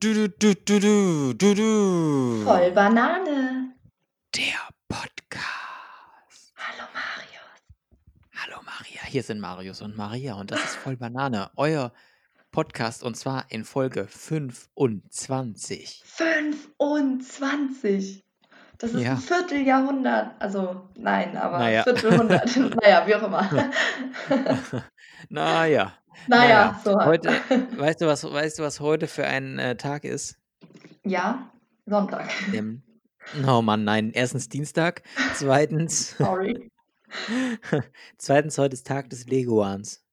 Du, du, du, du, du, du, du. Voll Banane. Der Podcast. Hallo Marius. Hallo Maria, hier sind Marius und Maria und das ist voll Banane, euer Podcast und zwar in Folge 25. 25. Das ist Ja. ein Vierteljahrhundert. Also, nein, aber Naja. Viertelhundert. naja, wie auch immer. naja, naja, so. halt. Heute, weißt du, was, weißt du, was heute für ein äh, Tag ist? Ja, Sonntag. Ähm, oh Mann, nein. Erstens Dienstag. Zweitens, Sorry. zweitens heute ist Tag des Leguans.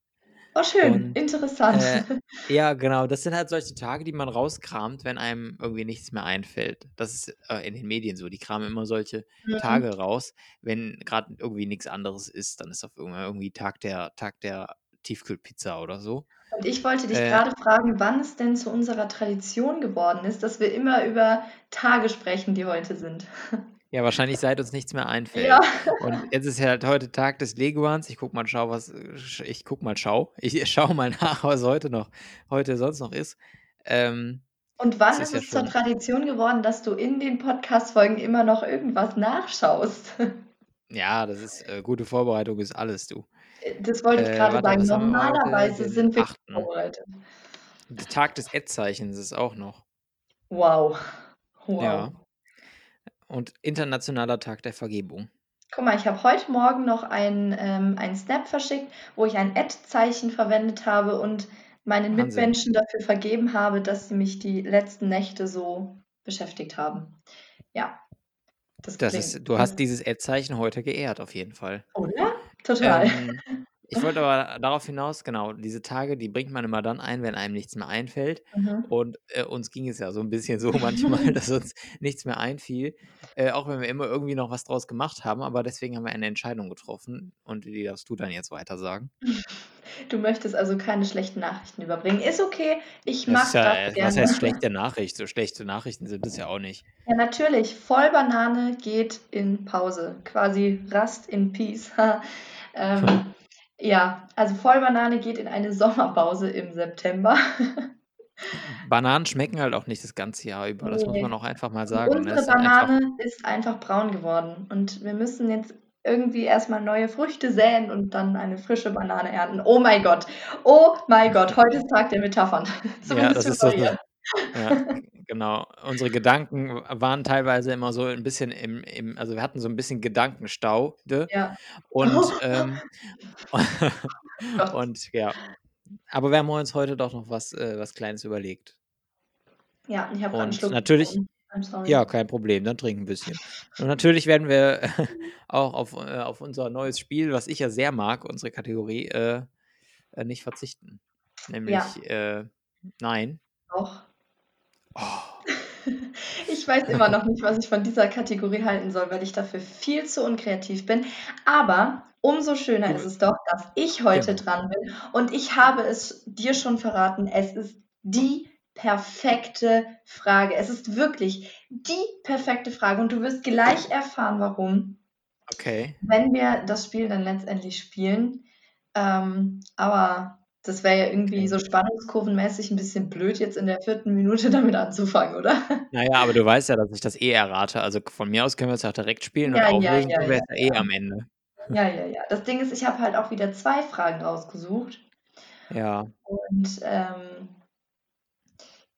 Oh, schön. Und, Interessant. Äh, ja, genau. Das sind halt solche Tage, die man rauskramt, wenn einem irgendwie nichts mehr einfällt. Das ist äh, in den Medien so. Die kramen immer solche Mhm. Tage raus, wenn gerade irgendwie nichts anderes ist. Dann ist auf irgendwie, irgendwie Tag der Tag der Tiefkühlpizza oder so. Und ich wollte dich Äh, gerade fragen, wann es denn zu unserer Tradition geworden ist, dass wir immer über Tage sprechen, die heute sind. Ja, wahrscheinlich seit uns nichts mehr einfällt. Ja. Und jetzt ist ja halt heute Tag des Leguans. Ich guck mal, schau, was ich guck mal, schau. Ich schau mal nach, was heute noch, heute sonst noch ist. Ähm, Und wann ist ist ja es zur schon. Tradition geworden, dass du in den Podcast-Folgen immer noch irgendwas nachschaust? Ja, das ist äh, gute Vorbereitung ist alles, du. Das wollte ich Äh, gerade warte, sagen. Normalerweise sind wir 8. vorbereitet. Der Tag des Ad-Zeichens ist auch noch. Wow. Wow. Ja. Und Internationaler Tag der Vergebung. Guck mal, ich habe heute Morgen noch einen, ähm, einen Snap verschickt, wo ich ein Ad-Zeichen verwendet habe und meinen Wahnsinn. Mitmenschen dafür vergeben habe, dass sie mich die letzten Nächte so beschäftigt haben. Ja, das Das ist, du hast dieses Ad-Zeichen heute geehrt, auf jeden Fall. Oder? Total. Ich wollte aber darauf hinaus, genau, diese Tage, die bringt man immer dann ein, wenn einem nichts mehr einfällt. Mhm. Und äh, uns ging es ja so ein bisschen so manchmal, dass uns nichts mehr einfiel. Äh, auch wenn wir immer irgendwie noch was draus gemacht haben. Aber deswegen haben wir eine Entscheidung getroffen. Und die darfst du dann jetzt weiter sagen. Du möchtest also keine schlechten Nachrichten überbringen. Ist okay, ich Das mache ist ja, das äh, was gerne. heißt schlechte Nachricht? So schlechte Nachrichten sind es ja auch nicht. Ja, natürlich. Vollbanane geht in Pause. Quasi Rast in Peace. ähm, ja, also Vollbanane geht in eine Sommerpause im September. Bananen schmecken halt auch nicht das ganze Jahr über. Das muss Nee. man auch einfach mal sagen. Unsere Es sind einfach, Banane ist einfach braun geworden. Und wir müssen jetzt irgendwie erstmal neue Früchte säen und dann eine frische Banane ernten. Oh mein Gott. Oh mein Gott. Heute ist Tag der Metaphern. ja, Zumindest das für ist so eine, ja, genau. Unsere Gedanken waren teilweise immer so ein bisschen im, im also wir hatten so ein bisschen Gedankenstau. Ja. Und, Oh ähm, und ja. Aber wir haben uns heute doch noch was, äh, was Kleines überlegt. Ja, ich habe einen Schluck natürlich, ja, kein Problem, dann trink ein bisschen. Und natürlich werden wir auch auf, äh, auf unser neues Spiel, was ich ja sehr mag, unsere Kategorie, äh, äh, nicht verzichten. Nämlich, Ja, äh, nein. auch. Oh, Ich weiß immer noch nicht, was ich von dieser Kategorie halten soll, weil ich dafür viel zu unkreativ bin. Aber umso schöner ist es doch, dass ich heute genau. dran bin. Und ich habe es dir schon verraten. Es ist die perfekte Frage. Es ist wirklich die perfekte Frage. Und du wirst gleich erfahren, warum, Okay. wenn wir das Spiel dann letztendlich spielen. Ähm, aber das wäre ja irgendwie so spannungskurvenmäßig ein bisschen blöd, jetzt in der vierten Minute damit anzufangen, oder? Naja, aber du weißt ja, dass ich das eh errate. Also von mir aus können wir es auch direkt spielen und Ja, ja, auflösen ja, ja, es ja eh am Ende. Ja, ja, ja. Das Ding ist, ich habe halt auch wieder zwei Fragen rausgesucht. Ja. Und ähm,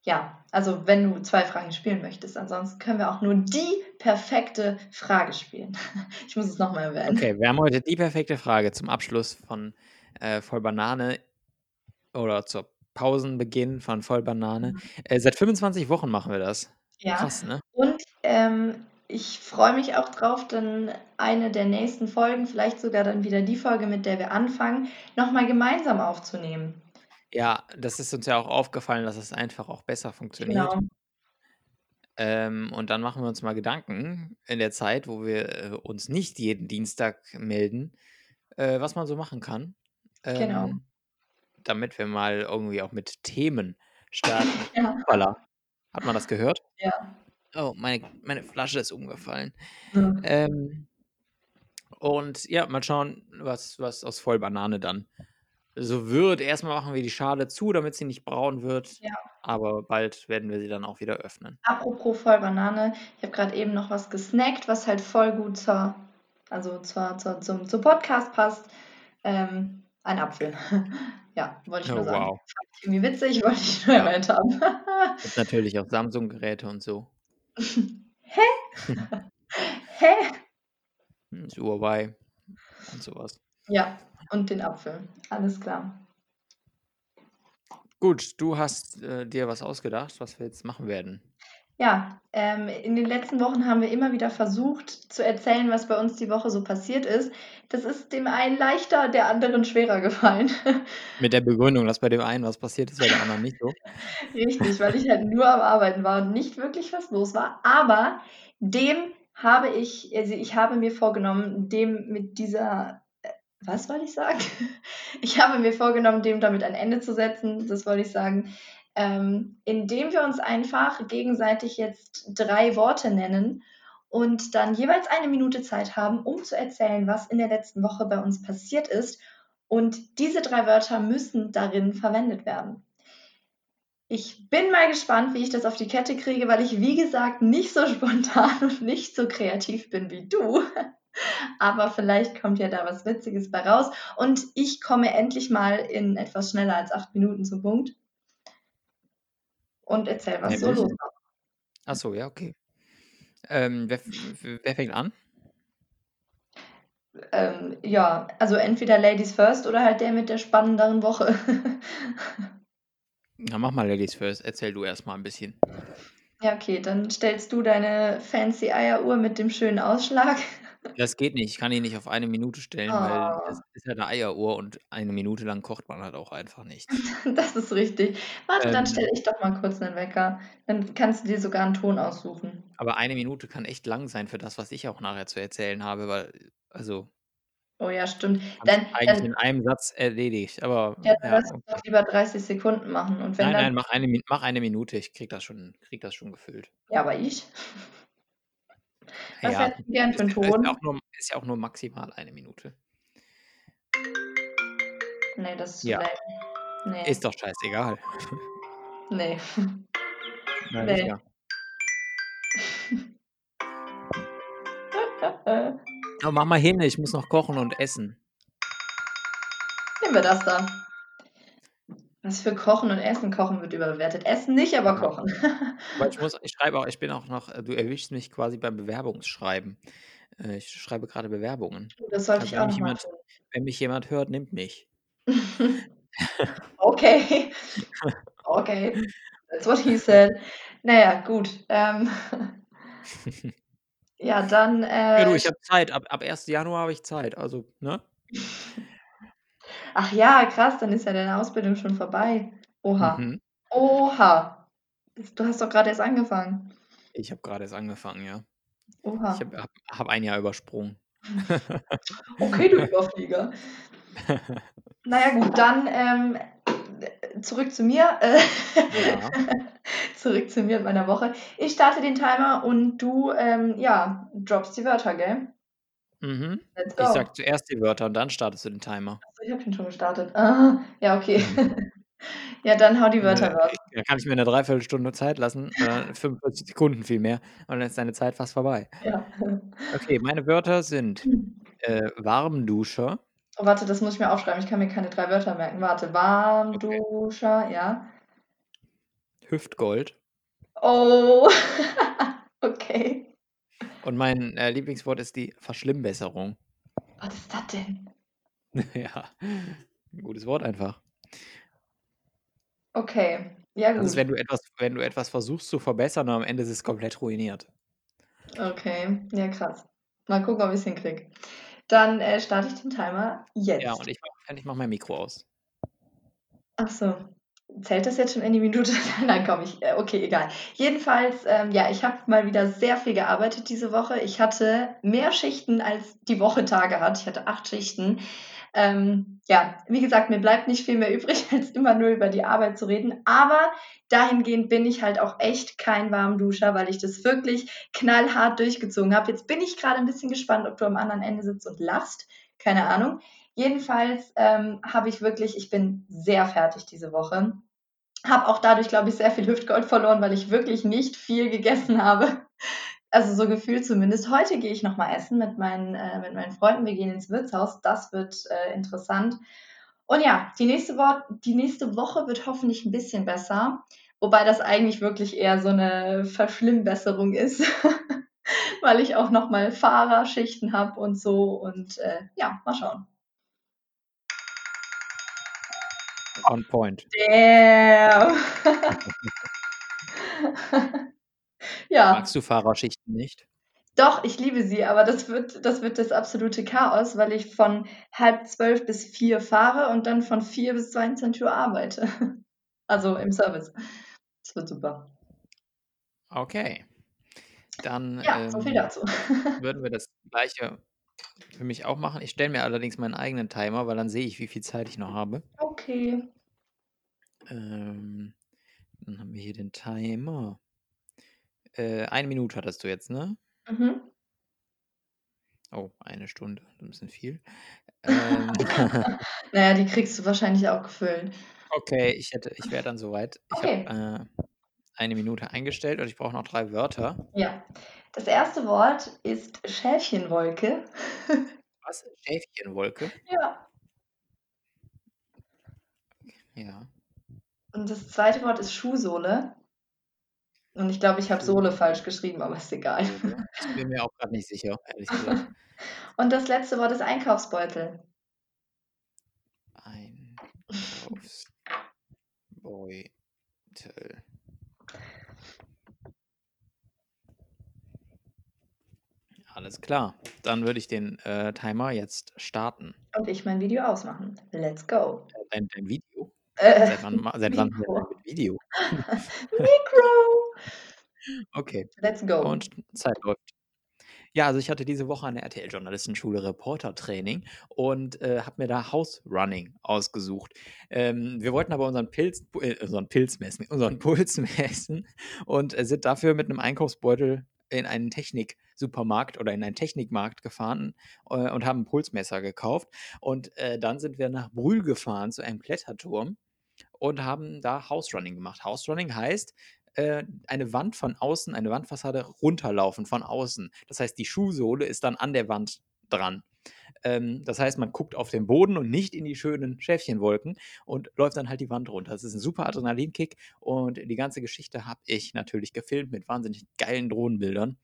ja, also wenn du zwei Fragen spielen möchtest, ansonsten können wir auch nur die perfekte Frage spielen. Ich muss es nochmal erwähnen. Okay, wir haben heute die perfekte Frage zum Abschluss von äh, Voll Banane oder zur Pausenbeginn von Voll Banane. Mhm. Äh, seit 25 Wochen machen wir das. Ja, Krass, ne? und ähm, ich freue mich auch drauf, dann eine der nächsten Folgen, vielleicht sogar dann wieder die Folge, mit der wir anfangen, nochmal gemeinsam aufzunehmen. Ja, das ist uns ja auch aufgefallen, dass es einfach auch besser funktioniert. Genau. Ähm, und dann machen wir uns mal Gedanken in der Zeit, wo wir äh, uns nicht jeden Dienstag melden, äh, was man so machen kann, Genau. Damit wir mal irgendwie auch mit Themen starten. Ja. Hoppala. Hat man das gehört? Ja. Oh, meine, meine Flasche ist umgefallen. Ja. Ähm, und ja, mal schauen, was, was aus Vollbanane dann so wird. Erstmal machen wir die Schale zu, damit sie nicht braun wird. Ja. Aber bald werden wir sie dann auch wieder öffnen. Apropos voll Banane, ich habe gerade eben noch was gesnackt, was halt voll gut zur, also zur, zur, zum, zum Podcast passt. Ähm, ein Apfel. ja, wollte ich Oh, nur sagen. wow. Irgendwie witzig, wollte ich nur Ja. erwähnt haben. Gibt natürlich auch Samsung-Geräte und so. Hä? Hm, Das Huawei und sowas. Ja, und den Apfel. Alles klar. Gut, du hast äh, dir was ausgedacht, was wir jetzt machen werden. Ja, ähm, in den letzten Wochen haben wir immer wieder versucht zu erzählen, was bei uns die Woche so passiert ist. Das ist dem einen leichter, der anderen schwerer gefallen. Mit der Begründung, dass bei dem einen was passiert ist, bei der anderen nicht so. Richtig, weil ich halt nur am Arbeiten war und nicht wirklich was los war. Aber dem habe ich, also ich habe mir vorgenommen, dem mit dieser, äh, was wollte ich sagen? Ich habe mir vorgenommen, dem damit ein Ende zu setzen, das wollte ich sagen, ähm, indem wir uns einfach gegenseitig jetzt drei Worte nennen und dann jeweils eine Minute Zeit haben, um zu erzählen, was in der letzten Woche bei uns passiert ist. Und diese drei Wörter müssen darin verwendet werden. Ich bin mal gespannt, wie ich das auf die Kette kriege, weil ich, wie gesagt, nicht so spontan und nicht so kreativ bin wie du. Aber vielleicht kommt ja da was Witziges bei raus. Und ich komme endlich mal in etwas schneller als acht Minuten zum Punkt. Und erzähl, was so Nämlich? los war. Ach so, ja, okay. Ähm, wer, wer fängt an? Ähm, ja, also entweder Ladies First oder halt der mit der spannenderen Woche. Na, mach mal Ladies first. Erzähl du erst mal ein bisschen. ja, okay, dann stellst du deine fancy Eieruhr mit dem schönen Ausschlag. Das geht nicht. Ich kann ihn nicht auf eine Minute stellen, weil Oh. das ist ja eine Eieruhr und eine Minute lang kocht man halt auch einfach nichts. Das ist richtig. Warte, dann Ähm. stelle ich doch mal kurz einen Wecker. Dann kannst du dir sogar einen Ton aussuchen. Aber eine Minute kann echt lang sein für das, was ich auch nachher zu erzählen habe, weil, also, Oh ja, stimmt. Dann, eigentlich dann, in einem Satz erledigt. Aber ja, dann ja, lass uns okay. doch lieber 30 Sekunden machen. Und wenn Nein, dann, nein, mach eine, Mi- mach eine Minute. Ich krieg das schon, krieg das schon gefüllt. ja, aber ich. Was Ja, hättest du gern für einen ist, ist, ja Ton? auch nur, ist ja auch nur maximal eine Minute. Nee, das ist Ja. Nee, ist doch scheißegal. nee. Na, Nee. sicher. Aber mach mal hin, ich muss noch kochen und essen. Nehmen wir das da. Was für Kochen und Essen? Kochen wird überbewertet. Essen nicht, aber. Kochen. Aber ich muss, ich schreibe auch, ich bin auch noch, äh, du erwischst mich quasi beim Bewerbungsschreiben. Äh, Ich schreibe gerade Bewerbungen. Das sollte Also ich wenn auch mich noch jemand, wenn mich jemand hört, nimmt mich. Okay. Okay. That's what he said. Naja, gut. Ähm, ja, dann. Ja, du, Äh, ich habe Zeit. Ab, ab 1. Januar habe ich Zeit. Also, ne? Ach ja, krass, dann ist ja deine Ausbildung schon vorbei. Oha. Mhm. Oha. Du hast doch gerade erst angefangen. Ich habe gerade erst angefangen, ja. Ich Oha. habe hab, hab ein Jahr übersprungen. Okay, du Überflieger. Naja, gut, dann ähm, zurück zu mir. Ja. zurück zu mir und meiner Woche. Ich starte den Timer und du, ähm, ja, droppst die Wörter, gell? Mhm. Let's Ich go. sag zuerst die Wörter und dann startest du den Timer. Achso, ich habe den schon gestartet. Ah, ja, okay. ja, dann hau die Wörter Äh, raus. ich, da kann ich mir eine Dreiviertelstunde Zeit lassen, äh, 45 Sekunden vielmehr, und dann ist deine Zeit fast vorbei. Ja. Okay, meine Wörter sind äh, Warmduscher, Oh, warte, das muss ich mir aufschreiben. Ich kann mir keine drei Wörter merken. Warte, Warmduscher, ja. Hüftgold Oh, okay. Und mein äh, Lieblingswort ist die Verschlimmbesserung. Was ist das denn? ja, ein gutes Wort einfach. Okay, ja Das ist, gut. wenn du etwas, wenn du etwas versuchst zu verbessern und am Ende ist es komplett ruiniert. Okay, ja krass. Mal gucken, ob ich es hinkriege. Dann äh, starte ich den Timer Ja, jetzt. und ich mach, ich mach mein Mikro aus. Ach so. Zählt das jetzt schon in die Minute? Nein, komm ich. Äh, okay, egal. Jedenfalls, ähm, ja, ich habe mal wieder sehr viel gearbeitet diese Woche. Ich hatte mehr Schichten, als die Woche Tage hat. Ich hatte acht Schichten. Ähm, ja, wie gesagt, mir bleibt nicht viel mehr übrig, als immer nur über die Arbeit zu reden. Aber dahingehend bin ich halt auch echt kein Warmduscher, weil ich das wirklich knallhart durchgezogen habe. Jetzt bin ich gerade ein bisschen gespannt, ob du am anderen Ende sitzt und lachst. Keine Ahnung. Jedenfalls ähm, habe ich wirklich, ich bin sehr fertig diese Woche. Habe auch dadurch, glaube ich, sehr viel Hüftgold verloren, weil ich wirklich nicht viel gegessen habe. Also so gefühlt zumindest. Heute gehe ich nochmal essen mit meinen, äh, mit meinen Freunden. Wir gehen ins Wirtshaus. Das wird äh, interessant. Und ja, die nächste, Wo die nächste Woche wird hoffentlich ein bisschen besser. Wobei das eigentlich wirklich eher so eine Verschlimmbesserung ist, weil ich auch nochmal Fahrerschichten habe und so. Und äh, ja, mal schauen. On point. Damn. ja. Magst du Fahrerschichten nicht? Doch, ich liebe sie, aber das wird, das wird das absolute Chaos, weil ich von halb zwölf bis vier fahre und dann von vier bis 22 Uhr arbeite. Also im Service. Das wird super. Okay. Dann ja, so viel ähm, dazu. würden wir das gleiche für mich auch machen. Ich stelle mir allerdings meinen eigenen Timer, weil dann sehe ich, wie viel Zeit ich noch habe. Okay. Ähm, dann haben wir hier den Timer. Äh, eine Minute hattest du jetzt, ne? Mhm. Oh, eine Stunde. Ein bisschen viel. Ähm, naja, die kriegst du wahrscheinlich auch gefüllt. Okay, ich hätte, ich wäre dann soweit. Ich okay. habe äh, eine Minute eingestellt und ich brauche noch drei Wörter. Ja. Das erste Wort ist Schäfchenwolke. Was? Schäfchenwolke? Ja. Ja. Und das zweite Wort ist Schuhsohle. Und ich glaube, ich habe Sohle falsch geschrieben, aber ist egal. Ich bin mir auch gerade nicht sicher, ehrlich gesagt. Und das letzte Wort ist Einkaufsbeutel. Einkaufsbeutel. Alles klar. Dann würde ich den äh, Timer jetzt starten. Und ich mein Video ausmachen. Let's go. Dein, dein Video? Äh, seit wann, seit wann mit Video? Mikro! Okay. Let's go. Und Zeit läuft. Ja, also ich hatte diese Woche eine RTL-Journalistenschule Reporter-Training und äh, habe mir da House Running ausgesucht. Ähm, wir wollten aber unseren Pilz, äh, unseren Pilz messen, unseren Puls messen und äh, sind dafür mit einem Einkaufsbeutel in einen Technik-Supermarkt oder in einen Technikmarkt gefahren äh, und haben ein Pulsmesser gekauft. Und äh, dann sind wir nach Brühl gefahren zu einem Kletterturm und haben da House Running gemacht. House Running heißt, äh, eine Wand von außen, eine Wandfassade runterlaufen von außen. Das heißt, die Schuhsohle ist dann an der Wand dran. Ähm, das heißt, man guckt auf den Boden und nicht in die schönen Schäfchenwolken und läuft dann halt die Wand runter. Das ist ein super Adrenalinkick und die ganze Geschichte habe ich natürlich gefilmt mit wahnsinnig geilen Drohnenbildern.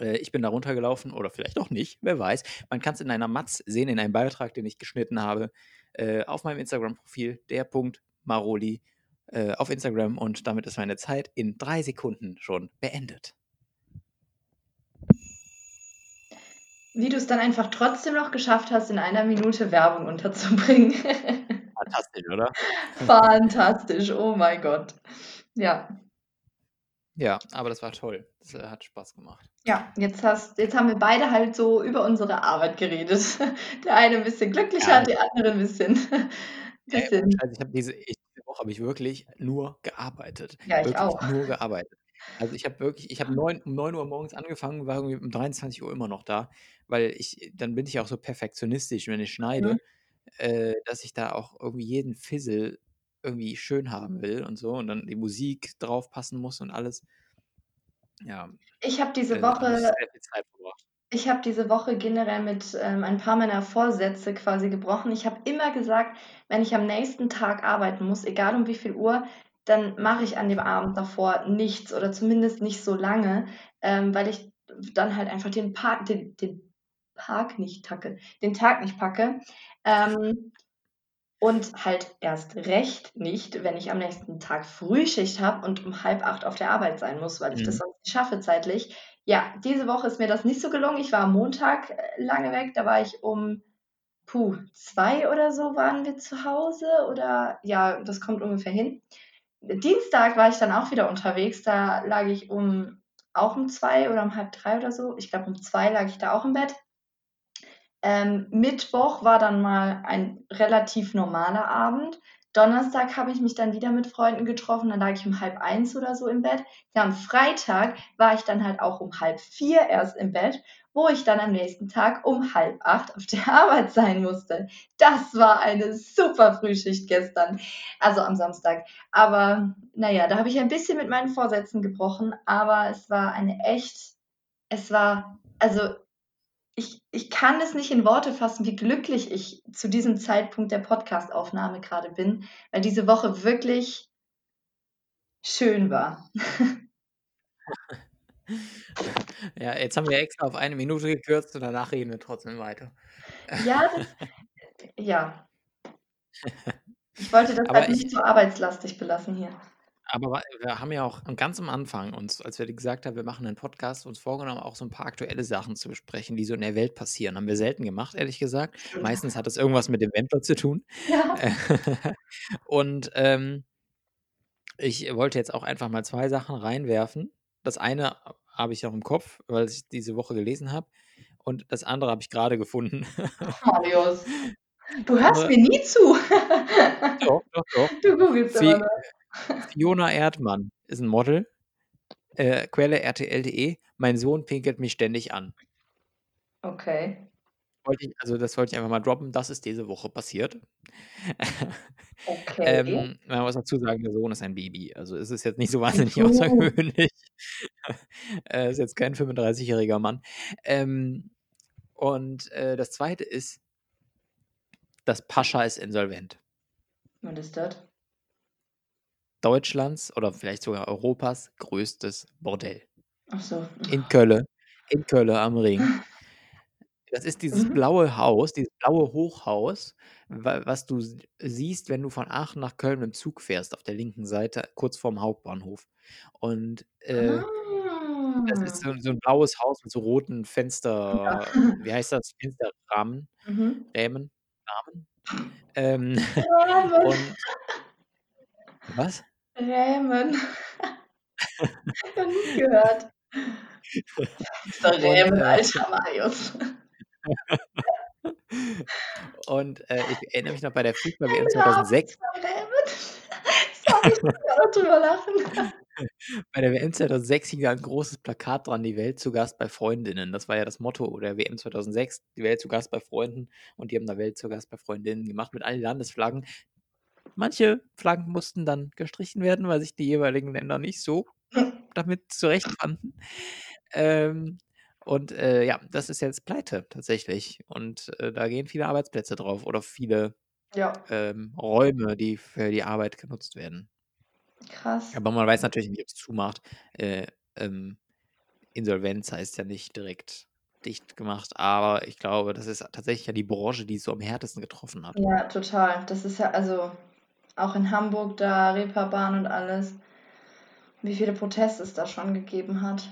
Äh, ich bin da runtergelaufen oder vielleicht auch nicht, wer weiß. Man kann es in einer Matz sehen, in einem Beitrag, den ich geschnitten habe, äh, auf meinem Instagram-Profil, der Punkt Maroli äh, auf Instagram und damit ist meine Zeit in drei Sekunden schon beendet. Wie du es dann einfach trotzdem noch geschafft hast, in einer Minute Werbung unterzubringen. Fantastisch, oder? Fantastisch, oh mein Gott. Ja. Ja, aber das war toll. Das äh, hat Spaß gemacht. Ja, jetzt, hast, jetzt haben wir beide halt so über unsere Arbeit geredet. Der eine ein bisschen glücklicher, ja. der andere ein bisschen. bisschen. Also ich habe diese, ich, diese Woche habe ich wirklich nur gearbeitet. Ja, ich wirklich auch. Nur gearbeitet. Also ich habe wirklich, ich habe neun, um 9 Uhr morgens angefangen, war irgendwie um 23 Uhr immer noch da, weil ich, dann bin ich auch so perfektionistisch, wenn ich schneide, mhm. äh, dass ich da auch irgendwie jeden Fizzle irgendwie schön haben will und so und dann die Musik drauf passen muss und alles. Ja. Ich habe diese äh, Woche. Ich habe diese Woche generell mit ähm, ein paar meiner Vorsätze quasi gebrochen. Ich habe immer gesagt, wenn ich am nächsten Tag arbeiten muss, egal um wie viel Uhr, dann mache ich an dem Abend davor nichts oder zumindest nicht so lange, ähm, weil ich dann halt einfach den Park, den, den Park nicht tacke, den Tag nicht packe. Ähm, und halt erst recht nicht, wenn ich am nächsten Tag Frühschicht habe und um halb acht auf der Arbeit sein muss, weil ich mhm. das sonst nicht schaffe zeitlich. Ja, diese Woche ist mir das nicht so gelungen. Ich war am Montag äh, lange weg, da war ich um puh, zwei oder so waren wir zu Hause oder ja, das kommt ungefähr hin. Dienstag war ich dann auch wieder unterwegs. Da lag ich um auch um zwei oder um halb drei oder so. Ich glaube, um zwei lag ich da auch im Bett. Ähm, Mittwoch war dann mal ein relativ normaler Abend. Donnerstag habe ich mich dann wieder mit Freunden getroffen, dann lag ich um halb eins oder so im Bett. Ja, am Freitag war ich dann halt auch um halb vier erst im Bett, wo ich dann am nächsten Tag um halb acht auf der Arbeit sein musste. Das war eine super Frühschicht gestern, also am Samstag. Aber naja, da habe ich ein bisschen mit meinen Vorsätzen gebrochen, aber es war eine echt, es war, also ich, ich kann es nicht in Worte fassen, wie glücklich ich zu diesem Zeitpunkt der Podcastaufnahme gerade bin, weil diese Woche wirklich schön war. Ja, jetzt haben wir extra auf eine Minute gekürzt und danach reden wir trotzdem weiter. Ja, das, ja. Ich wollte das Aber halt nicht ich, so arbeitslastig belassen hier. Aber wir haben ja auch ganz am Anfang uns, als wir gesagt haben, wir machen einen Podcast, uns vorgenommen, auch so ein paar aktuelle Sachen zu besprechen, die so in der Welt passieren. Haben wir selten gemacht, ehrlich gesagt. Meistens hat es irgendwas mit dem Wendler zu tun. Ja. Und ähm, ich wollte jetzt auch einfach mal zwei Sachen reinwerfen. Das eine habe ich noch im Kopf, weil ich diese Woche gelesen habe. Und das andere habe ich gerade gefunden. Marius, du hörst andere, mir nie zu. doch, doch, doch. Du googelst immer noch. Fiona Erdmann ist ein Model. Äh, Quelle rtl.de. Mein Sohn pinkelt mich ständig an. Okay. Ich, also das wollte ich einfach mal droppen. Das ist diese Woche passiert. Okay. ähm, man muss dazu sagen, der Sohn ist ein Baby. Also es ist jetzt nicht so wahnsinnig so. außergewöhnlich. er ist jetzt kein 35-jähriger Mann. Ähm, und äh, das zweite ist, das Pascha ist insolvent. Was ist das? Deutschlands oder vielleicht sogar Europas größtes Bordell. Ach so. In Köln. In Köln am Ring. Das ist dieses Mhm. blaue Haus, dieses blaue Hochhaus, wa was du siehst, wenn du von Aachen nach Köln mit dem Zug fährst, auf der linken Seite, kurz vorm Hauptbahnhof. Und, äh, das ist Ah. so so 'n blaues Haus mit so roten Ja. Fenster wie heißt das? Fensterrahmen? Mhm. Rämen? Rahmen? Ähm, Rahmen. und Was? Rämen. Noch nie gehört. Und, Rämen, äh Alter, Marius. Und, äh, ich erinnere mich noch bei der Fußball-WM Ein Rahmen, 2006 2 Rämen. Sorry, ich gerade drüber lachen. Bei der WM 2006 hing da 'n großes Plakat dran: „Die Welt zu Gast bei Freundinnen.“ Das war ja das Motto der WM 2006, „Die Welt zu Gast bei Freunden“, und die haben da „Welt zu Gast bei Freundinnen“ gemacht mit allen Landesflaggen. Manche Flaggen mussten dann gestrichen werden, weil sich die jeweiligen Länder nicht so damit zurechtfanden. Ähm, und, äh, ja, das ist jetzt pleite tatsächlich und, äh, da gehen viele Arbeitsplätze drauf oder viele, Ja. ähm, Räume, die für die Arbeit genutzt werden. Krass. Aber man weiß natürlich nicht, ob's zumacht. Äh, ähm, Insolvenz heißt ja nicht direkt dicht gemacht, aber ich glaube, das ist tatsächlich ja die Branche, die es so am härtesten getroffen hat. Ja, total. Das ist ja also auch in Hamburg da, Reeperbahn und alles, wie viele Proteste es da schon gegeben hat.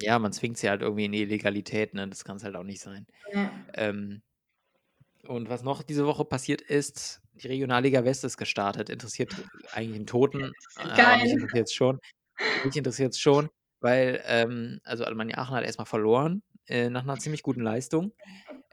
Ja, man zwingt sie halt irgendwie in die Illegalität, ne? Das kann's halt auch nicht sein. Ja. Ähm, und was noch diese Woche passiert ist, die Regionalliga West ist gestartet. Interessiert eigentlich 'n Toten, äh, aber mich Geil. interessiert's schon. Mich interessiert's schon, weil, ähm also Alemannia Aachen hat erst mal verloren, äh, nach 'ner ziemlich guten Leistung.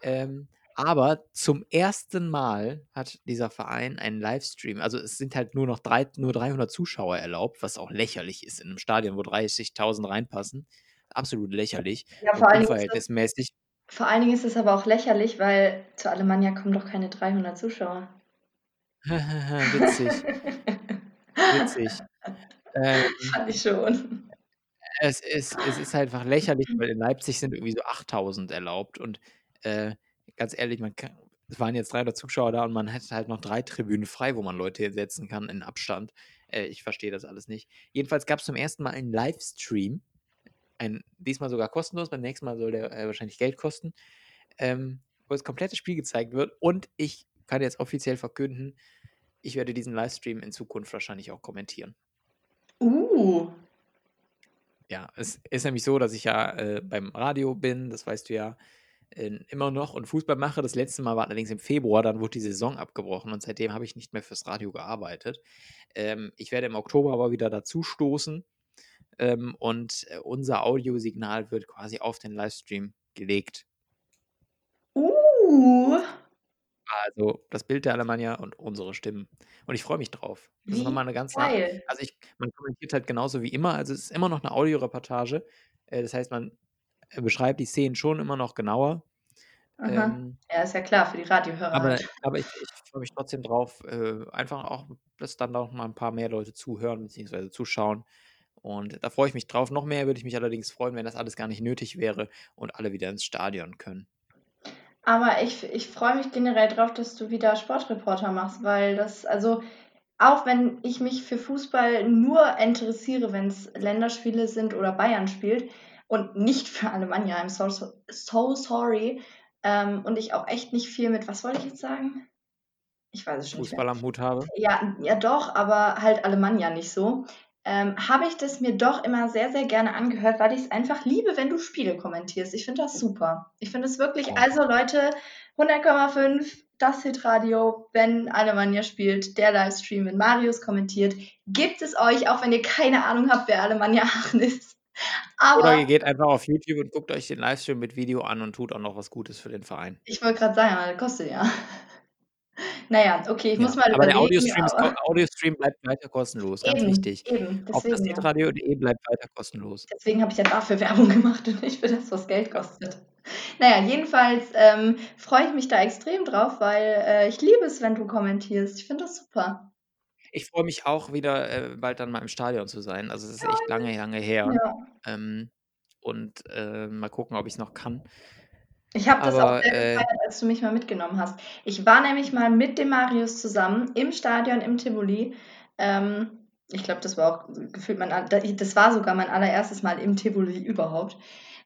Ähm, aber zum ersten Mal hat dieser Verein einen Livestream. Also, es sind halt nur noch drei nur 300 Zuschauer erlaubt, was auch lächerlich ist in 'nem Stadion, wo 30.000 reinpassen. Absolut lächerlich Ja, vor das unverhältnismäßig. Vor allen Dingen ist es aber auch lächerlich, weil zur Alemannia kommen doch keine 300 Zuschauer. Witzig. Witzig. Ähm Fand ich schon. Es ist es ist einfach lächerlich, weil in Leipzig sind irgendwie so 8.000 erlaubt und, äh, ganz ehrlich, man ka es waren jetzt 300 Zuschauer da und man hätte halt noch 3 Tribünen frei, wo man Leute hinsetzen kann in Abstand. Äh, ich verstehe das alles nicht. Jedenfalls gab's zum ersten Mal einen Livestream, ein diesmal sogar kostenlos, beim nächsten Mal soll der, äh, wahrscheinlich Geld kosten, ähm, wo das komplette Spiel gezeigt wird und ich kann jetzt offiziell verkünden, ich werde diesen Livestream in Zukunft wahrscheinlich auch kommentieren. Uh. Ja, es ist nämlich so, dass ich ja, äh, beim Radio bin, das weißt du ja, äh, immer noch und Fußball mache. Das letzte Mal war allerdings im Februar, dann wurde die Saison abgebrochen und seitdem habe ich nicht mehr fürs Radio gearbeitet. Ähm, ich werde im Oktober aber wieder dazustoßen, ähm, und, äh, unser Audiosignal wird quasi auf den Livestream gelegt. Uh. Also, das Bild der Alemannia und unsere Stimmen. Und ich freue mich drauf. Das ist Wie mal 'ne ganz na geil. also, ich man kommentiert halt genauso wie immer. Also, es ist immer noch 'ne Audioreportage. Äh, das heißt, man, äh, beschreibt die Szenen schon immer noch genauer. Aha. Ähm Ja, ist ja klar, für die Radiohörer aber aber ich ich freue mich trotzdem drauf, einfach auch, dass dann auch mal 'n paar mehr Leute zuhören beziehungsweise zuschauen. Und da freue ich mich drauf. Noch mehr würde ich mich allerdings freuen, wenn das alles gar nicht nötig wäre und alle wieder ins Stadion können. Aber ich ich freue mich generell drauf, dass du wieder Sportreporter machst, weil das also, auch wenn ich mich für Fußball nur interessiere, wenn's Länderspiele sind oder Bayern spielt und nicht für Alemannia, I'm so so so sorry, ähm, und ich auch echt nicht viel mit was wollte ich jetzt sagen? Ich weiß es schon nicht. Fußball am Hut habe? Ja, ja doch, aber halt Alemannia nicht so. Ähm, habe ich das mir doch immer sehr, sehr gerne angehört, weil ich's einfach liebe, wenn du Spiele kommentierst. Ich finde das super. Ich finde es wirklich also, Leute, 100,5, das Hitradio, wenn Alemannia spielt, der Livestream, wenn Marius kommentiert. Gebt es euch, auch wenn ihr keine Ahnung habt, wer Alemannia Aachen ist. Oder Aber ihr geht einfach auf YouTube und guckt euch den Livestream mit Video an und tut auch noch was Gutes für den Verein. Ich wollte grad sagen, das kostet ja. Na ja, okay, ich Ja, muss mal aber der überlegen, Audiostream ist aber ko Audiostream bleibt weiter kostenlos, ganz Eben, wichtig. eben, Auf das deswegen ja. hitradio.de bleibt weiter kostenlos. Deswegen habe ich ja dafür Werbung gemacht und nicht für das, was Geld kostet. Na ja, jedenfalls, ähm, freue ich mich da extrem drauf, weil, äh, ich liebe es, wenn du kommentierst. Ich finde das super. Ich freue mich auch wieder, äh, bald dann mal im Stadion zu sein. Also, es ist echt lange, lange her. Ja. Ähm, und, äh, mal gucken, ob ich's noch kann. Ich habe das auch sehr äh gefeiert, als du mich mal mitgenommen hast. Ich war nämlich mal mit dem Marius zusammen im Stadion im Tivoli. Ähm, ich glaube, das war auch gefühlt mein das war sogar mein allererstes Mal im Tivoli überhaupt.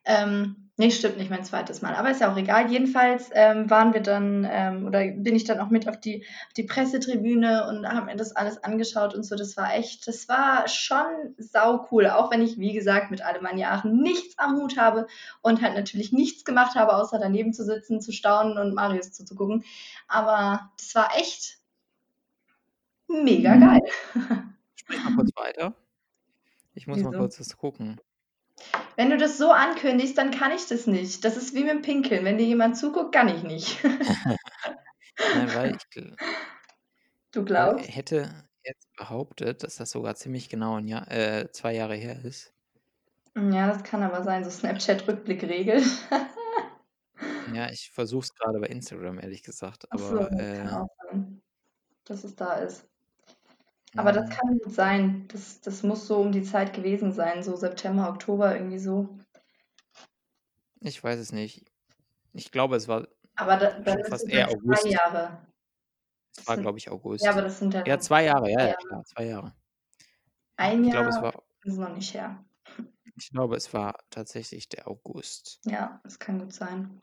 Ähm, ne, stimmt nicht, mein zweites Mal, aber ist ja auch egal. Jedenfalls, ähm, waren wir dann ähm, oder bin ich dann auch mit auf die auf die Pressetribüne und habe mir das alles angeschaut und so. Das war echt das war schon saucool, auch wenn ich, wie gesagt, mit Alemannia Aachen nichts am Hut habe und halt natürlich nichts gemacht habe, außer daneben zu sitzen, zu staunen und Marius zuzugucken. Aber das war echt mega geil. Sprich mal kurz weiter. Ich muss mal Wieso? kurz was gucken. Wenn du das so ankündigst, dann kann ich das nicht. Das ist wie mit'm Pinkeln. Wenn dir jemand zuguckt, kann ich nicht. Nein, weil ich gl Du glaubst? hätte jetzt behauptet, dass das sogar ziemlich genau 'n Jahr äh, 2 Jahre her ist. Hm, ja, das kann aber sein, so Snapchat-Rückblick-Regel. Ja, ich versuche es grade bei Instagram, ehrlich gesagt, Ach so, aber, äh kann auch sein, dass es da ist. Aber das kann gut sein. Das das muss so um die Zeit gewesen sein, so September, Oktober, irgendwie so. Ich weiß es nicht. Ich glaube, es war Aber da dann fast eher ja 2 August. Jahre. Es war, glaube ich, ja, August. aber das sind ja Ja, dann 2 Jahre, ja, 2 ja, Jahre. klar, 2 Jahre. 1 Ich glaube, es Jahr war ist noch nicht her. ich glaube, es war tatsächlich der August. Ja, das kann gut sein.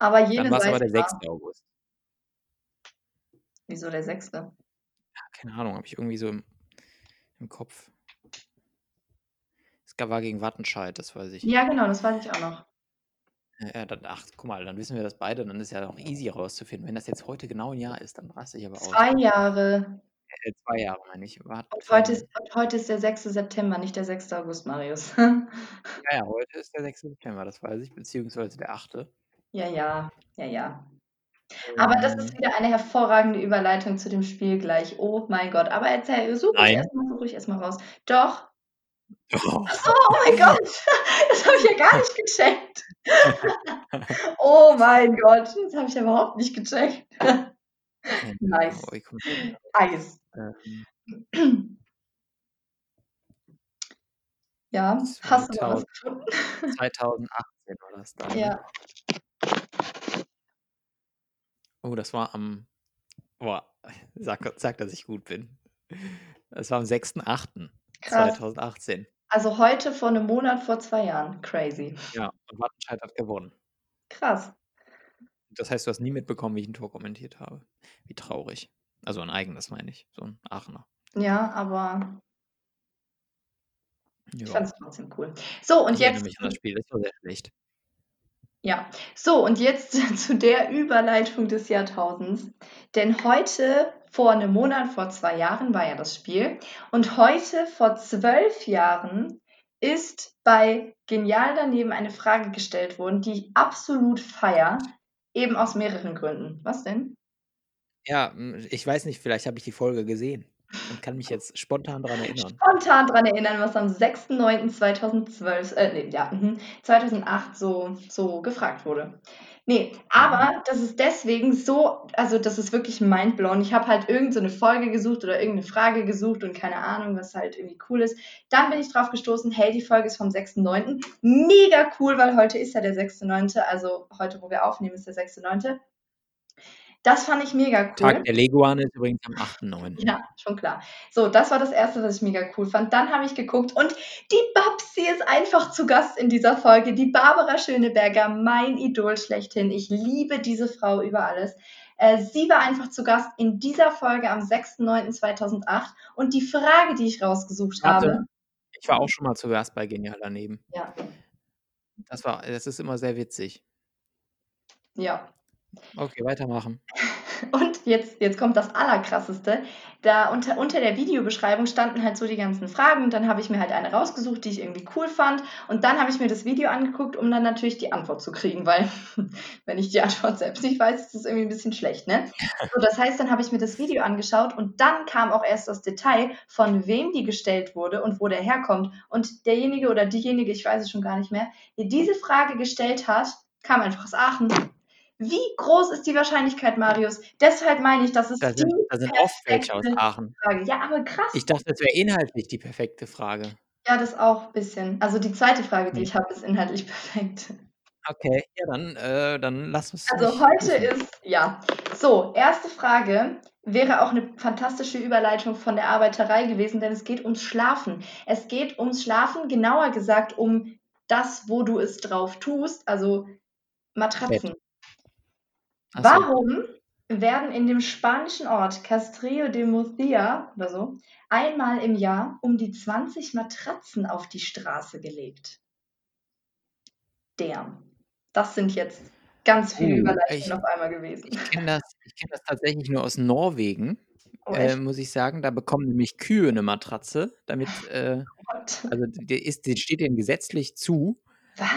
Aber Dann jene sei aber es der 6. mal. August. Wieso der 6.? Ja, keine Ahnung, habe ich irgendwie so im im Kopf. Es war gegen Wattenscheid, das weiß ich. Ja, genau, das weiß ich auch noch. Ja, ja, dann ach, guck mal, dann wissen wir das beide, dann ist ja auch easy rauszufinden. Wenn das jetzt heute genau 'n Jahr ist, dann raste ich aber aus. 2 Jahre. Äh, 2 Jahre meine ich. Und heute ist und heute ist der 6. September, nicht der 6. August, Marius. Ja, ja, heute ist der 6. September, das weiß ich, beziehungsweise der 8. Ja, ja, ja, ja. Aber das ist Ähm wieder eine hervorragende Überleitung zu dem Spiel gleich. Oh mein Gott. Aber erzähl, such ruhig Nein. erst mal such ruhig erst mal raus. Doch. So, oh mein Gott. Das habe ich ja gar nicht gecheckt. Oh mein Gott, das habe ich ja überhaupt nicht gecheckt. Genau, Nice. ich Nice. Ähm Ja, hast du da was 2000 gefunden? 2018 war das dann, ne? Ja. Oh, das war am boah, sag sag, dass ich gut bin. Es war am Krass. 6.8.2018. Also heute vor 'nem Monat vor 2 Jahren. Crazy. Ja, und Wattenscheid hat gewonnen. Krass. Das heißt, du hast nie mitbekommen, wie ich 'n Tor kommentiert habe. Wie traurig. Also 'n eigenes meine ich, so 'n Aachener. Ja, aber ich Ja. fand's trotzdem cool. So, und Ich jetzt mich an das Spiel, das war sehr schlecht. Ja. So, und jetzt zu der Überleitung des Jahrtausends. Denn heute vor 'nem Monat, vor 2 Jahren war ja das Spiel. Und heute vor 12 Jahren ist bei Genial daneben eine Frage gestellt worden, die ich absolut feiere. Eben aus mehreren Gründen. Was denn? Ja, hm, ich weiß nicht, vielleicht habe ich die Folge gesehen und kann mich jetzt spontan dran erinnern. Spontan dran erinnern, was am 6.9.2012, äh, ne, ja, mhm, 2008 so so gefragt wurde. Ne, Mhm. aber das ist deswegen so also, das ist wirklich mindblown. Ich habe halt irgend so Folge gesucht oder irgend 'ne Frage gesucht und keine Ahnung, was halt irgendwie cool ist. Dann bin ich drauf gestoßen, hey, die Folge ist vom 6.9. Mega cool, weil heute ist ja der 6.9., also heute, wo wir aufnehmen, ist der 6.9. Das fand ich mega cool. Tag der Leguane ist übrigens am 8.9. Ja, schon klar. So, das war das Erste, was ich mega cool fand. Dann habe ich geguckt und die Babsi ist einfach zu Gast in dieser Folge. Die Barbara Schöneberger, mein Idol schlechthin. Ich liebe diese Frau über alles. Äh, sie war einfach zu Gast in dieser Folge am 6.9.2008 und die Frage, die ich rausgesucht Warte, habe ich war auch schon mal zu Gast bei Genial daneben. Ja. Das war das ist immer sehr witzig. Ja. Okay, weitermachen. Und jetzt jetzt kommt das Allerkrasseste. Da unter unter der Videobeschreibung standen halt so die ganzen Fragen und dann habe ich mir halt eine rausgesucht, die ich irgendwie cool fand und dann habe ich mir das Video angeguckt, um dann natürlich die Antwort zu kriegen, weil wenn ich die Antwort selbst nicht weiß, ist das irgendwie 'n bisschen schlecht, ne? So, das heißt, dann habe ich mir das Video angeschaut und dann kam auch erst das Detail, von wem die gestellt wurde und wo der herkommt. Und derjenige oder diejenige, ich weiß es schon gar nicht mehr, die diese Frage gestellt hat, kam einfach aus Aachen. Wie groß ist die Wahrscheinlichkeit, Marius? Deshalb meine ich, das ist Da die sind da sind oft welche aus Aachen. Frage. Ja, aber krass. Ich dachte, das wäre inhaltlich die perfekte Frage. Ja, das auch bisschen. Also, die 2. Frage, die Ne. ich habe, ist inhaltlich perfekt. Okay, ja, dann äh, dann lass uns Also, heute wissen. ist ja. So, 1. Frage wäre auch 'ne fantastische Überleitung von der Arbeiterei gewesen, denn es geht ums Schlafen. Es geht ums Schlafen, genauer gesagt um das, wo du es drauf tust, also Matratzen. Bett. Ach so. Warum werden in dem spanischen Ort Castrillo de Murcia oder so einmal im Jahr um die 20 Matratzen auf die Straße gelegt? Damn. Das sind jetzt ganz viele Überleitungen auf einmal gewesen. ich kenne das ich kenne das tatsächlich nur aus Norwegen, Oh, äh, muss ich sagen. Da bekommen nämlich Kühe 'ne Matratze, damit, äh also, die ist die steht denen gesetzlich zu,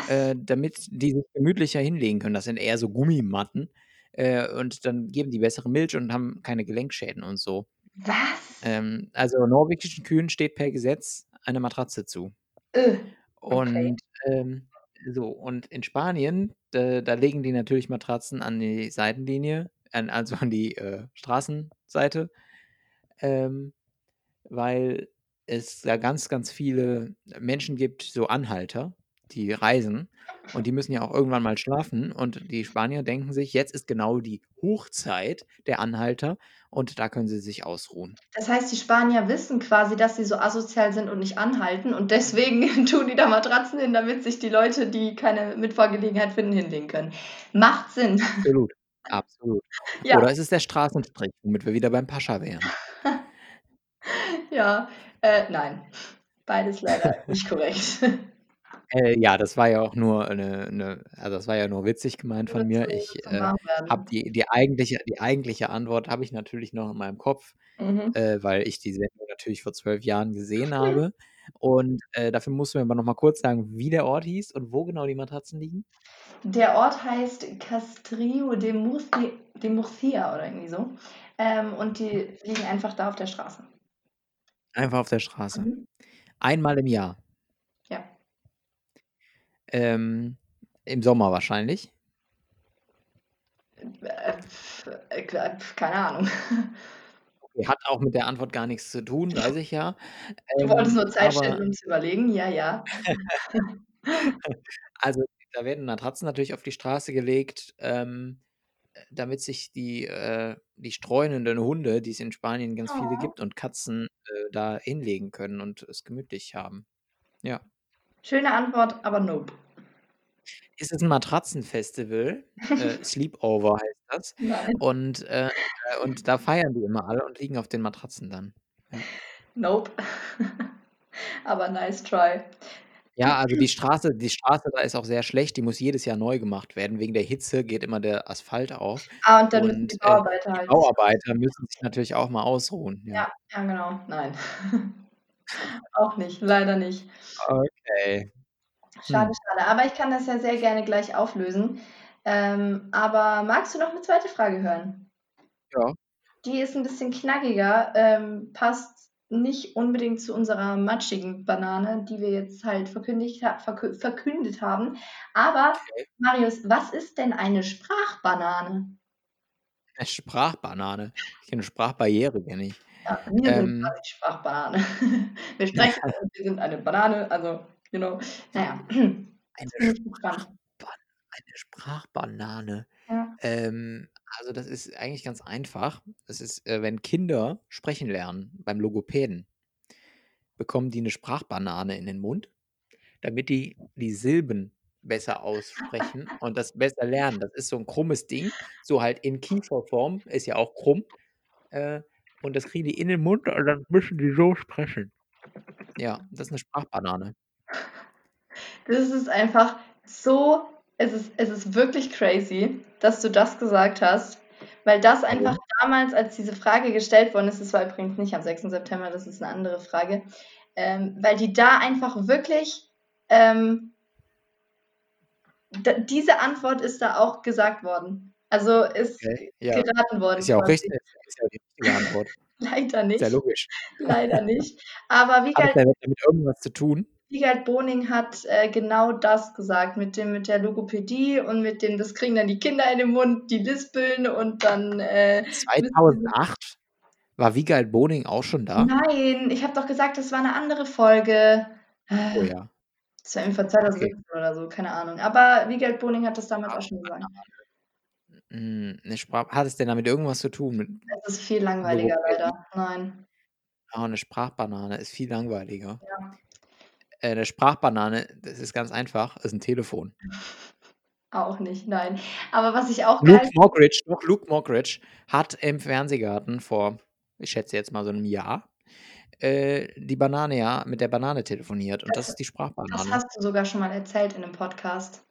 äh, damit die sich gemütlicher hinlegen können. Das sind eher so Gummimatten, äh, und dann geben die bessere Milch und haben keine Gelenkschäden und so. Was? Ähm, also, norwegischen Kühen steht per Gesetz eine Matratze zu. Äh, okay. Und, ähm, so und in Spanien, da da legen die natürlich Matratzen an die Seitenlinie, an also, an die, äh, Straßenseite, ähm, weil es da ganz, ganz viele Menschen gibt, so Anhalter, die reisen und die müssen ja auch irgendwann mal schlafen und die Spanier denken sich: „Jetzt ist genau die Hochzeit der Anhalter und da können sie sich ausruhen.“ Das heißt, die Spanier wissen quasi, dass sie so asozial sind und nicht anhalten und deswegen tun die da Matratzen hin, damit sich die Leute, die keine Mitfahrgelegenheit finden, hinlegen können. Macht Sinn. Absolut, absolut. Ja. Oder es ist der Straßenstrich, womit wir wieder beim Pascha wären. Ja, äh, nein. Beides leider nicht korrekt. Äh, ja, das war ja auch nur 'ne 'ne also, das war ja nur witzig gemeint von mir. Ich, äh, habe die die eigentliche die eigentliche Antwort habe ich natürlich noch in meinem Kopf, Mhm. äh, weil ich die Sendung natürlich vor 12 Jahren gesehen habe. Und, äh, dafür musst du mir aber noch mal kurz sagen, wie der Ort hieß und wo genau die Matratzen liegen? Der Ort heißt Castrillo de Murci de Murcia oder irgendwie so. Ähm, und die liegen einfach da auf der Straße. Einfach auf der Straße. Mhm. Einmal im Jahr? Ähm, im Sommer wahrscheinlich? Äh, äh, keine Ahnung. Hat auch mit der Antwort gar nix zu tun, weiß ich ja. Du wolltest Ähm, nur Zeit aber schinden, um zu überlegen? Ja, ja. Also, da werden Matratzen natürlich auf die Straße gelegt, ähm, äh, damit sich die äh, die streunenden Hunde, die es in Spanien ganz viele Oh. gibt und Katzen, äh, da hinlegen können und es gemütlich haben. Ja. Schöne Antwort, aber nope. Es ist 'n Matratzenfestival, äh, Sleepover heißt das. Nein. Und, äh, äh, und da feiern die immer alle und liegen auf den Matratzen dann. Ja. Nope. Aber nice try. Ja, also, die Straße die Straße da ist auch sehr schlecht, die muss jedes Jahr neu gemacht werden. Wegen der Hitze geht immer der Asphalt auf Ah, und dann müssen und, die äh, Bauarbeiter die halt Bauarbeiter müssen sich natürlich auch mal ausruhen, ja. Ja, ja genau. Nein. Auch nicht, leider nicht. Okay. Schade, Hm. schade. Aber ich kann das ja sehr gerne gleich auflösen. Ähm, aber magst du noch eine zweite Frage hören? Ja. Die ist ein bisschen knackiger, ähm, passt nicht unbedingt zu unserer matschigen Banane, die wir jetzt halt verkündigt verkü verkündet haben. Aber Okay. Marius, was ist denn eine Sprachbanane? Eine Sprachbanane. Ich kenne Sprachbarriere, kenne ich. Ja, wir sind Ähm. quasi Sprachbanane. Wir sprechen wir sind eine Banane, also, you know. Na ja. Eine. Sprachban eine Sprachbanane. Ja. Ähm, also, das ist eigentlich ganz einfach. Das ist, äh, wenn Kinder sprechen lernen beim Logopäden bekommen die 'ne Sprachbanane in den Mund, damit die die Silben besser aussprechen und das besser lernen. Das ist so 'n krummes Ding, so halt in Kieferform, ist ja auch krumm. Äh, und das kriegen die in den Mund und dann müssen die so sprechen. Ja, das ist 'ne Sprachbanane. Das ist einfach so es ist es ist wirklich crazy, dass du das gesagt hast, weil das einfach Warum? damals, als diese Frage gestellt worden ist das war übrigens nicht am 6. September, das ist 'ne andere Frage, ähm, weil die da einfach wirklich, ähm diese Antwort ist da auch gesagt worden. Also, ist Okay, ja. geraten worden Ist ja auch quasi. richtig. Ist ja die richtige Antwort. Leider Ist ja nicht. logisch. Leider nicht. Aber Hat Wiegald denn damit irgendwas zu tun? Wiegald Boning hat, äh, genau das gesagt mit dem mit der Logopädie und mit dem das kriegen dann die Kinder in den Mund, die lispeln und dann, äh, müssen sie 2008 war Wiegald Boning auch schon da? Nein, ich habe doch gesagt, das war 'ne andere Folge. Oh ja. Das war irgendwann Okay. 2017 oder so, keine Ahnung. Aber Wiegald Boning hat das damals auch schon gesagt. Sprachbanane. Hm, Sprach hat es denn damit irgendwas zu tun mit Es ist viel langweiliger Logopädie? leider. Nein. Ah, 'ne Sprachbanane ist viel langweiliger. Ja. Äh, 'ne Sprachbanane, das ist ganz einfach, ist 'n Telefon. Auch nicht, nein. Aber was ich auch Luke geil Mockridge Luke Mockridge hat im Fernsehgarten vor, ich schätze jetzt mal so 'nem Jahr, äh, die Banane ja mit der Banane telefoniert und das Das ist die das Sprachbanane. hast du sogar schon mal erzählt in 'nem Podcast.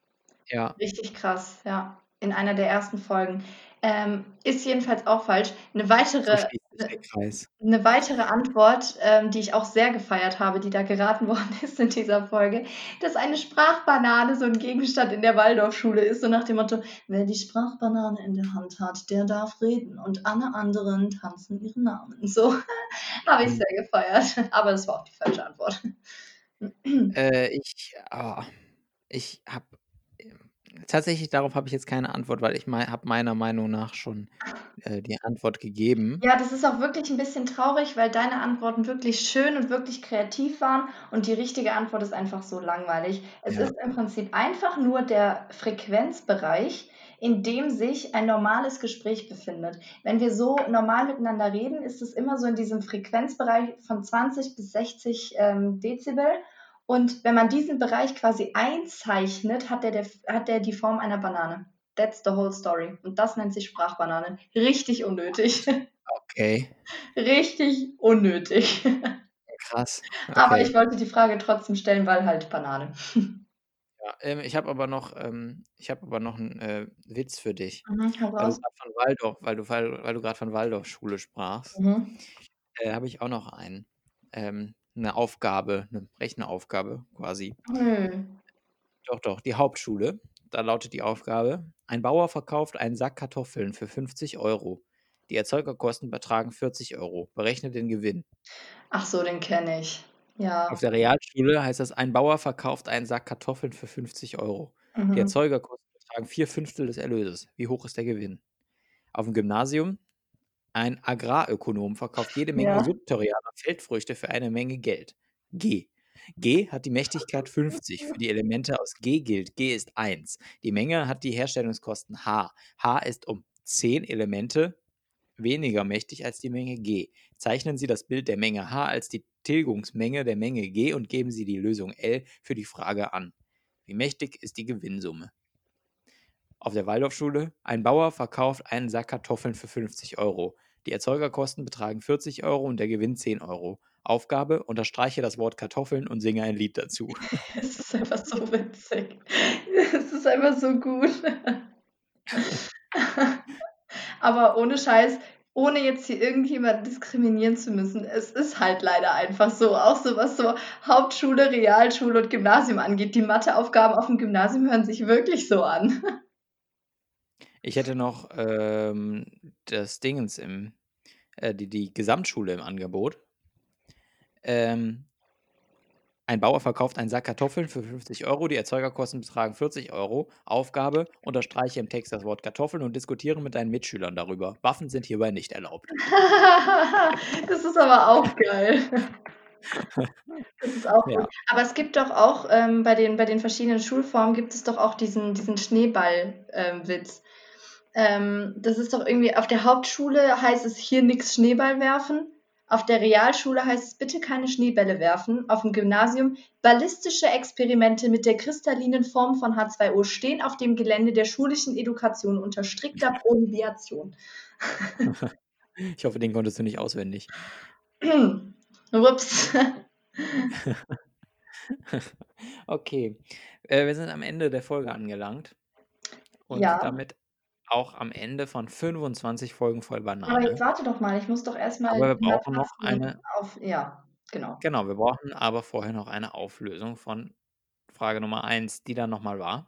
Ja. Richtig krass, ja. In einer der ersten Folgen. Ähm, ist jedenfalls auch falsch. 'Ne weitere So schließt sich der 'ne Kreis. 'ne weitere Antwort, ähm, die ich auch sehr gefeiert habe, die da geraten worden ist in dieser Folge, dass eine Sprachbanane so 'n Gegenstand in der Waldorfschule ist, so nach dem Motto: „Wer die Sprachbanane in der Hand hat, der darf reden und alle anderen tanzen ihren Namen.“ So, habe ich Mhm. sehr gefeiert, aber das war auch die falsche Antwort. Äh, ich oh, ich habe tatsächlich darauf habe ich jetzt keine Antwort, weil ich mei habe meiner Meinung nach schon, äh, die Antwort gegeben. Ja, das ist auch wirklich 'n bisschen traurig, weil deine Antworten wirklich schön und wirklich kreativ waren und die richtige Antwort ist einfach so langweilig. Es Ja. ist im Prinzip einfach nur der Frequenzbereich, in dem sich ein normales Gespräch befindet. Wenn wir so normal miteinander reden, ist es immer so in diesem Frequenzbereich von 20 bis 60, ähm, Dezibel. Und wenn man diesen Bereich quasi einzeichnet, hat der der hat der die Form einer Banane. That's the whole story. Und das nennt sich Sprachbanane. Richtig unnötig. Okay. Richtig unnötig. Krass, Aber ich okay. wollte die Frage trotzdem stellen, weil halt Banane. Ja, ähm, ich habe aber noch ähm, ich habe aber noch 'n, äh, Witz für dich, Mhm, grad von Waldorf weil du weil weil du grad von Waldorfschule sprachst. Mhm. Äh, habe ich auch noch einen. Ähm, 'ne Aufgabe, 'ne Rechenaufgabe quasi. Hm. Doch, doch, die Hauptschule. Da lautet die Aufgabe: Ein Bauer verkauft einen Sack Kartoffeln für 50 €. Die Erzeugerkosten betragen 40 €. Berechne den Gewinn. Ach so, den kenne ich. Auf Ja. der Realschule heißt das: Ein Bauer verkauft einen Sack Kartoffeln für 50 €. Die Mhm. Erzeugerkosten betragen 4/5 des Erlöses. Wie hoch ist der Gewinn? Auf'm Gymnasium: Ein Agrarökonom verkauft jede Menge Ja. Subterraner Feldfrüchte für eine Menge Geld. G. G hat die Mächtigkeit 50. Für die Elemente aus G gilt: G ist 1. Die Menge hat die Herstellungskosten H. H ist um 10 Elemente weniger mächtig als die Menge G. Zeichnen Sie das Bild der Menge H als die Tilgungsmenge der Menge G und geben Sie die Lösung L für die Frage an. Wie mächtig ist die Gewinnsumme? Auf der Waldorfschule: Ein Bauer verkauft einen Sack Kartoffeln für 50 €. Die Erzeugerkosten betragen 40 € und der Gewinn 10 €. Aufgabe: Unterstreiche das Wort Kartoffeln und singe ein Lied dazu. Es ist einfach so witzig. Es ist einfach so gut. Aber ohne Scheiß, ohne jetzt hier irgendjemanden diskriminieren zu müssen, es ist halt leider einfach so. Auch so was so Hauptschule, Realschule und Gymnasium angeht. Die Matheaufgaben auf'm Gymnasium hören sich wirklich so an. Ich hätte noch, ähm, das Dingens im äh, die die Gesamtschule im Angebot. Ähm ein Bauer verkauft einen Sack Kartoffeln für 50 €, die Erzeugerkosten betragen 40 €. Aufgabe: Unterstreiche im Text das Wort Kartoffeln und diskutiere mit deinen Mitschülern darüber. Waffen sind hierbei nicht erlaubt. Das ist aber auch geil. Das ist auch Ja. gut. Aber es gibt doch auch, ähm, bei den bei den verschiedenen Schulformen gibt es doch auch diesen diesen Schneeball ähm. Ähm, das ist doch irgendwie auf der Hauptschule heißt es: „Hier nix Schneeball werfen.“ Auf der Realschule heißt es: „Bitte keine Schneebälle werfen.“ Auf'm Gymnasium: „Ballistische Experimente mit der kristallinen Form von H2O stehen auf dem Gelände der schulischen Education unter strikter Prohibition.“ Ich hoffe, den konntest du nicht auswendig. Ups. Okay, äh, wir sind am Ende der Folge angelangt und Ja. damit auch am Ende von 25 Folgen voll Aber Banane. jetzt warte doch mal, ich muss doch erst mal Aber wir brauchen noch eine auf ja, genau. Genau, wir brauchen aber vorher noch eine Auflösung von Frage Nummer 1, die dann noch mal war?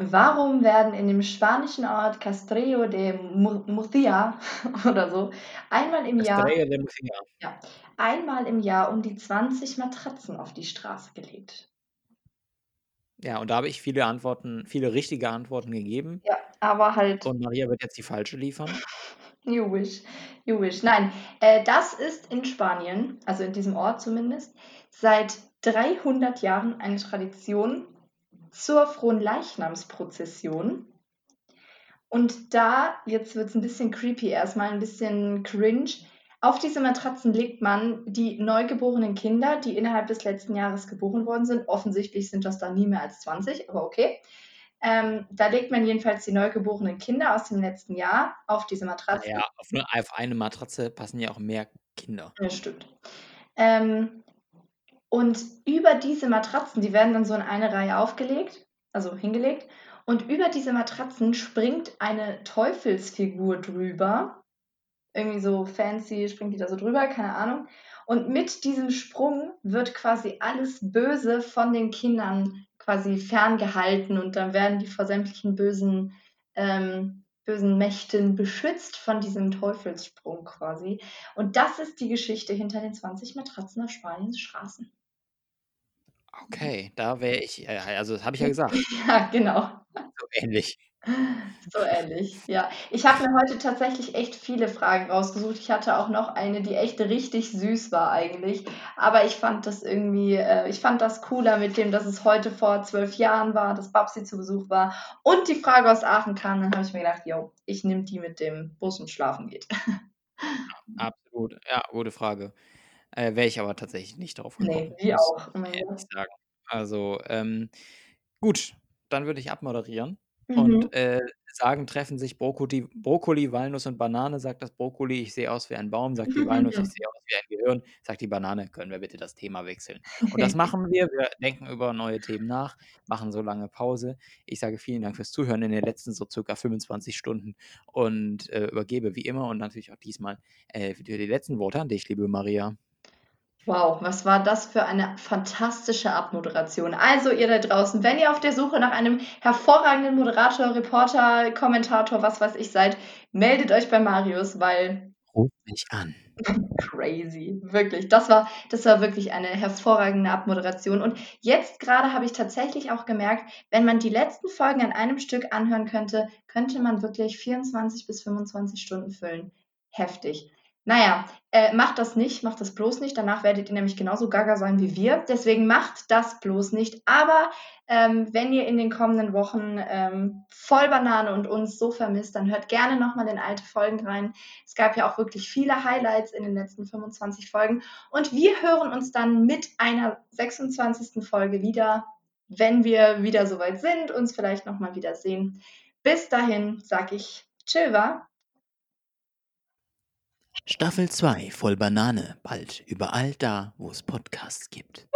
Warum werden in dem spanischen Ort Castelló de Mur Murcia oder so einmal im Jahr de Murcia. ja, einmal im Jahr um die 20 Matratzen auf die Straße gelegt? Ja, und da habe ich viele Antworten viele richtige Antworten gegeben. Ja, aber halt Und Maria wird jetzt die falsche liefern. You wish, you wish. Nein, äh, das ist in Spanien, also in diesem Ort zumindest, seit 300 Jahren eine Tradition zur Fronleichnamsprozession. Und da jetzt wird's 'n bisschen creepy erst mal, 'n bisschen cringe. Auf diese Matratzen legt man die neugeborenen Kinder, die innerhalb des letzten Jahres geboren worden sind. Offensichtlich sind das dann nie mehr als 20, aber okay. Ähm, da legt man jedenfalls die neugeborenen Kinder aus dem letzten Jahr auf diese Na Matratzen. ja, auf 'ne auf eine Matratze passen ja auch mehr Kinder. Ja, stimmt. Ähm, und über diese Matratzen die werden dann so in eine Reihe aufgelegt also hingelegt. Und über diese Matratzen springt eine Teufelsfigur drüber. Irgendwie so fancy springt die da so drüber, keine Ahnung. Und mit diesem Sprung wird quasi alles Böse von den Kindern quasi ferngehalten und dann werden die vor sämtlichen bösen ähm, bösen Mächten beschützt von diesem Teufelssprung quasi. Und das ist die Geschichte hinter den 20 Matratzen auf Spaniens Straßen. Okay, da wäre ich äh, also das habe ich ja gesagt. Ja, genau. So ähnlich. So ähnlich, ja. Ich habe mir heute tatsächlich echt viele Fragen rausgesucht. Ich hatte auch noch eine, die echt richtig süß war eigentlich. Aber ich fand das irgendwie äh, ich fand das cooler mit dem, dass es heute vor 12 Jahren war, dass Babsi zu Besuch war und die Frage aus Aachen kam. Dann habe ich mir gedacht: „Jo, ich nehme die mit dem Bus und schlafen geht.“ Ja, absolut. Ja, gute Frage. Äh, wäre ich aber tatsächlich nicht drauf gekommen, Ne, wie auch. Ehrlich sagen. Also, ähm, gut, dann würde ich abmoderieren Mhm. und, äh, sagen: „Treffen sich Brokkoti Brokkoli, Walnuss und Banane“, sagt das Brokkoli: „Ich sehe aus wie ein Baum“, sagt die Walnuss: „Ich sehe aus wie ein Gehirn“, sagt die Banane: „Können wir bitte das Thema wechseln?“ Und das machen wir. Wir denken über neue Themen nach, machen so lange Pause. Ich sage vielen Dank fürs Zuhören in den letzten so circa 25 Stunden und, äh, übergebe wie immer und natürlich auch diesmal, äh, für die letzten Worte an dich, liebe Maria. Wow, was war das für eine fantastische Abmoderation. Also, ihr da draußen, wenn ihr auf der Suche nach einem hervorragenden Moderator, Reporter, Kommentator, was weiß ich seid, meldet euch bei Marius, weil Ruf mich an. crazy, wirklich. Das war das war wirklich eine hervorragende Abmoderation. Und jetzt grade habe ich tatsächlich auch gemerkt, wenn man die letzten Folgen an einem Stück anhören könnte, könnte man wirklich 24 bis 25 Stunden füllen. Heftig. Na ja, äh, macht das nicht, macht das bloß nicht. Danach werdet ihr nämlich genauso gaga sein wie wir. Deswegen macht das bloß nicht. Aber, ähm, wenn ihr in den kommenden Wochen, ähm, voll Banane und uns so vermisst, dann hört gerne noch mal in alte Folgen rein. Es gab ja auch wirklich viele Highlights in den letzten 25 Folgen. Und wir hören uns dann mit einer 26. Folge wieder, wenn wir wieder so weit sind, uns vielleicht noch mal wiedersehen. Bis dahin sage ich tschüwa. Staffel 2 voll Banane, bald überall da, wo es Podcasts gibt.